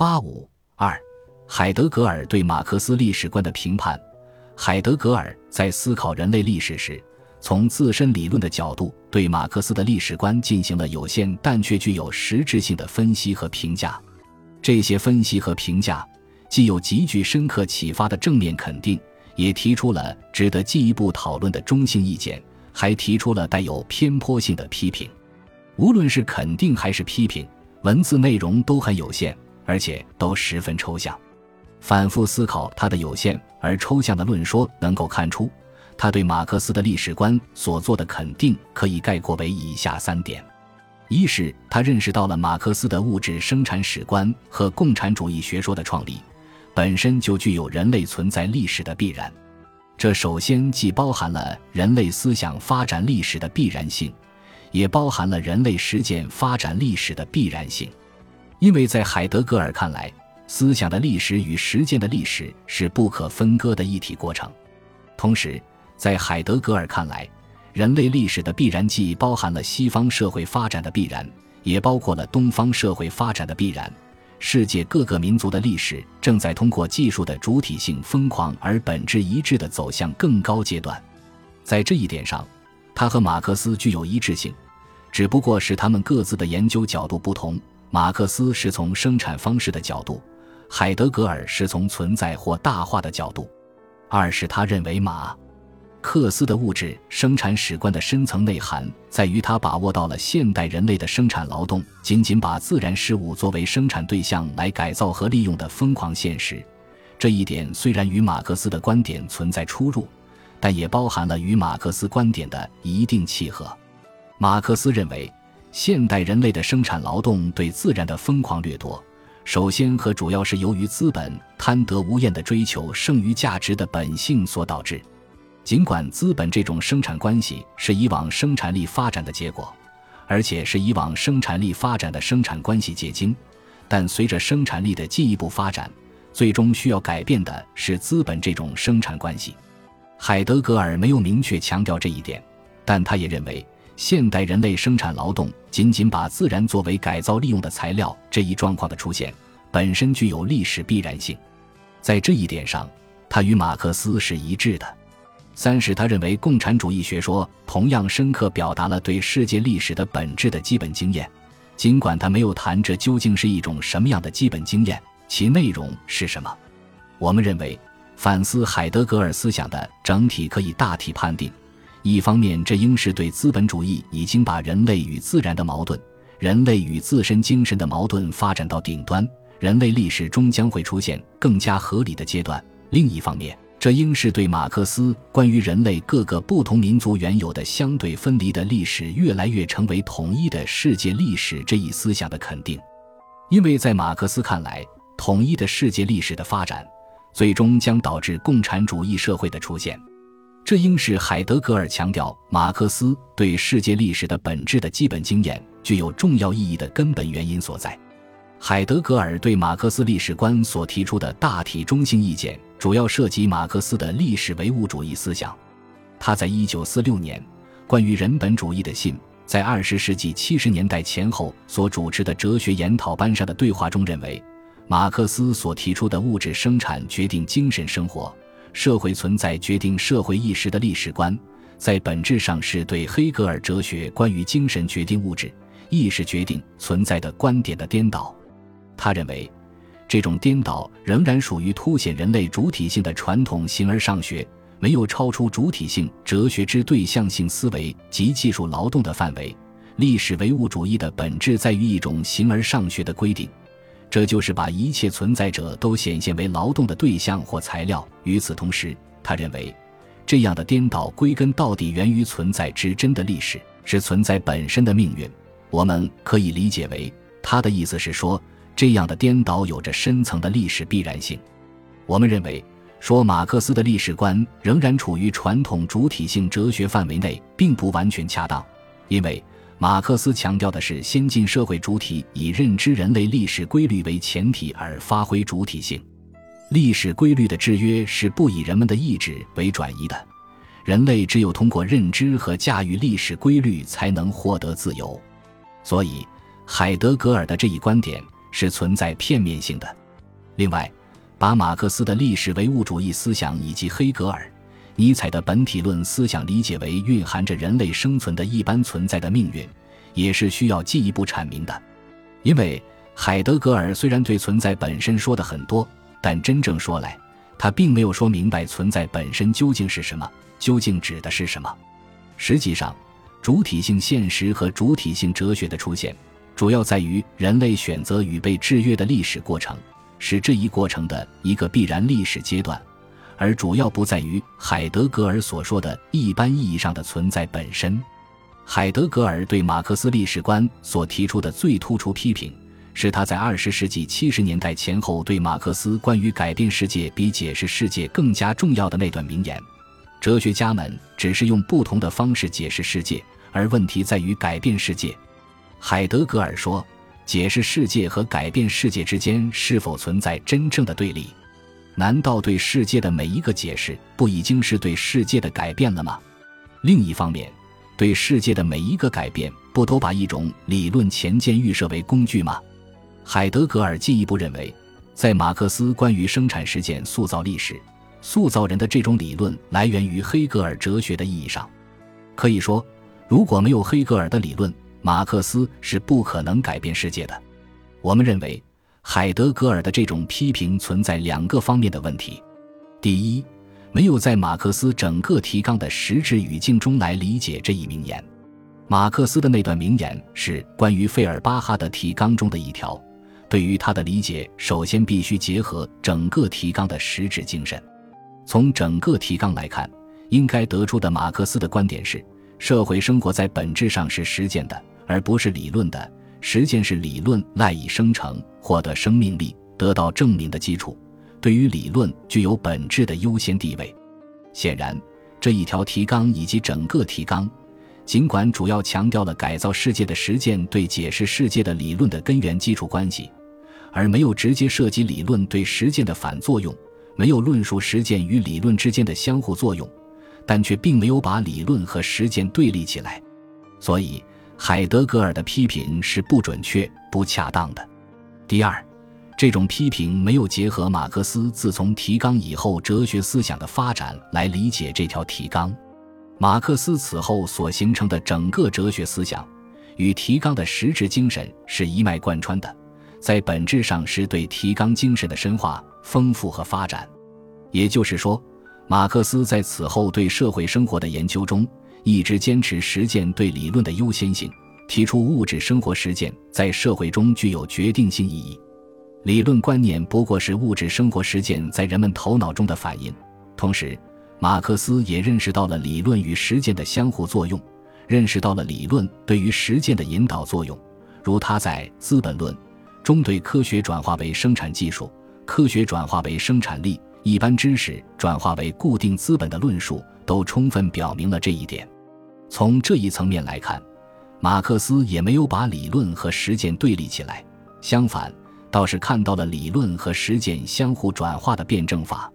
八五二，海德格尔对马克思历史观的评判。海德格尔在思考人类历史时，从自身理论的角度对马克思的历史观进行了有限但却具有实质性的分析和评价。这些分析和评价既有极具深刻启发的正面肯定，也提出了值得进一步讨论的中性意见，还提出了带有偏颇性的批评。无论是肯定还是批评，文字内容都很有限。而且都十分抽象，反复思考他的有限而抽象的论说，能够看出他对马克思的历史观所做的肯定可以概括为以下三点：一是他认识到了马克思的物质生产史观和共产主义学说的创立本身就具有人类存在历史的必然，这首先既包含了人类思想发展历史的必然性，也包含了人类实践发展历史的必然性。因为在海德格尔看来，思想的历史与实践的历史是不可分割的一体过程。同时，在海德格尔看来，人类历史的必然既包含了西方社会发展的必然，也包括了东方社会发展的必然。世界各个民族的历史正在通过技术的主体性疯狂而本质一致地走向更高阶段。在这一点上，他和马克思具有一致性，只不过是他们各自的研究角度不同。马克思是从生产方式的角度，海德格尔是从存在或大化的角度。二是他认为马克思的物质生产史观的深层内涵在于他把握到了现代人类的生产劳动仅仅把自然事物作为生产对象来改造和利用的疯狂现实。这一点虽然与马克思的观点存在出入，但也包含了与马克思观点的一定契合。马克思认为。现代人类的生产劳动对自然的疯狂掠夺，首先和主要是由于资本贪得无厌的追求剩余价值的本性所导致。尽管资本这种生产关系是以往生产力发展的结果，而且是以往生产力发展的生产关系结晶，但随着生产力的进一步发展，最终需要改变的是资本这种生产关系。海德格尔没有明确强调这一点，但他也认为。现代人类生产劳动仅仅把自然作为改造利用的材料，这一状况的出现本身具有历史必然性，在这一点上，他与马克思是一致的。三是他认为共产主义学说同样深刻表达了对世界历史的本质的基本经验，尽管他没有谈这究竟是一种什么样的基本经验，其内容是什么。我们认为，反思海德格尔思想的整体可以大体判定。一方面，这应是对资本主义已经把人类与自然的矛盾、人类与自身精神的矛盾发展到顶端，人类历史终将会出现更加合理的阶段；另一方面，这应是对马克思关于人类各个不同民族原有的相对分离的历史越来越成为统一的世界历史这一思想的肯定。因为在马克思看来，统一的世界历史的发展，最终将导致共产主义社会的出现。这应是海德格尔强调马克思对世界历史的本质的基本经验具有重要意义的根本原因所在。海德格尔对马克思历史观所提出的大体中性意见，主要涉及马克思的历史唯物主义思想。他在一九四六年关于人本主义的信，在二十世纪七十年代前后所主持的哲学研讨班上的对话中认为，马克思所提出的物质生产决定精神生活。社会存在决定社会意识的历史观，在本质上是对黑格尔哲学关于精神决定物质、意识决定存在的观点的颠倒。他认为，这种颠倒仍然属于凸显人类主体性的传统形而上学，没有超出主体性哲学之对象性思维及技术劳动的范围。历史唯物主义的本质在于一种形而上学的规定。这就是把一切存在者都显现为劳动的对象或材料。与此同时，他认为，这样的颠倒归根到底源于存在之真的历史，是存在本身的命运。我们可以理解为，他的意思是说，这样的颠倒有着深层的历史必然性。我们认为，说马克思的历史观仍然处于传统主体性哲学范围内，并不完全恰当，因为。马克思强调的是，先进社会主体以认知人类历史规律为前提而发挥主体性。历史规律的制约是不以人们的意志为转移的。人类只有通过认知和驾驭历史规律，才能获得自由。所以，海德格尔的这一观点是存在片面性的。另外，把马克思的历史唯物主义思想以及黑格尔、尼采的本体论思想理解为蕴含着人类生存的一般存在的命运，也是需要进一步阐明的。因为海德格尔虽然对存在本身说的很多，但真正说来，他并没有说明白存在本身究竟是什么，究竟指的是什么。实际上，主体性现实和主体性哲学的出现，主要在于人类选择与被制约的历史过程，是这一过程的一个必然历史阶段，而主要不在于海德格尔所说的一般意义上的存在本身。海德格尔对马克思历史观所提出的最突出批评，是他在二十世纪七十年代前后对马克思关于改变世界比解释世界更加重要的那段名言。哲学家们只是用不同的方式解释世界，而问题在于改变世界。海德格尔说：“解释世界和改变世界之间是否存在真正的对立？难道对世界的每一个解释不已经是对世界的改变了吗？另一方面，对世界的每一个改变不都把一种理论前见预设为工具吗？”海德格尔进一步认为，在马克思关于生产实践塑造历史。塑造人的这种理论来源于黑格尔哲学的意义上，可以说，如果没有黑格尔的理论，马克思是不可能改变世界的。我们认为，海德格尔的这种批评存在两个方面的问题：第一，没有在马克思整个提纲的实质语境中来理解这一名言。马克思的那段名言是关于费尔巴哈的提纲中的一条，对于他的理解，首先必须结合整个提纲的实质精神。从整个提纲来看，应该得出的马克思的观点是：社会生活在本质上是实践的，而不是理论的。实践是理论赖以生成、获得生命力、得到证明的基础，对于理论具有本质的优先地位。显然，这一条提纲以及整个提纲，尽管主要强调了改造世界的实践对解释世界的理论的根源基础关系，而没有直接涉及理论对实践的反作用。没有论述实践与理论之间的相互作用，但却并没有把理论和实践对立起来，所以海德格尔的批评是不准确、不恰当的。第二，这种批评没有结合马克思自从提纲以后哲学思想的发展来理解这条提纲。马克思此后所形成的整个哲学思想，与提纲的实质精神是一脉贯穿的，在本质上是对提纲精神的深化。丰富和发展，也就是说，马克思在此后对社会生活的研究中，一直坚持实践对理论的优先性，提出物质生活实践在社会中具有决定性意义。理论观念不过是物质生活实践在人们头脑中的反应。同时，马克思也认识到了理论与实践的相互作用，认识到了理论对于实践的引导作用，如他在《资本论》中对科学转化为生产技术。科学转化为生产力，一般知识转化为固定资本的论述，都充分表明了这一点。从这一层面来看，马克思也没有把理论和实践对立起来，相反，倒是看到了理论和实践相互转化的辩证法。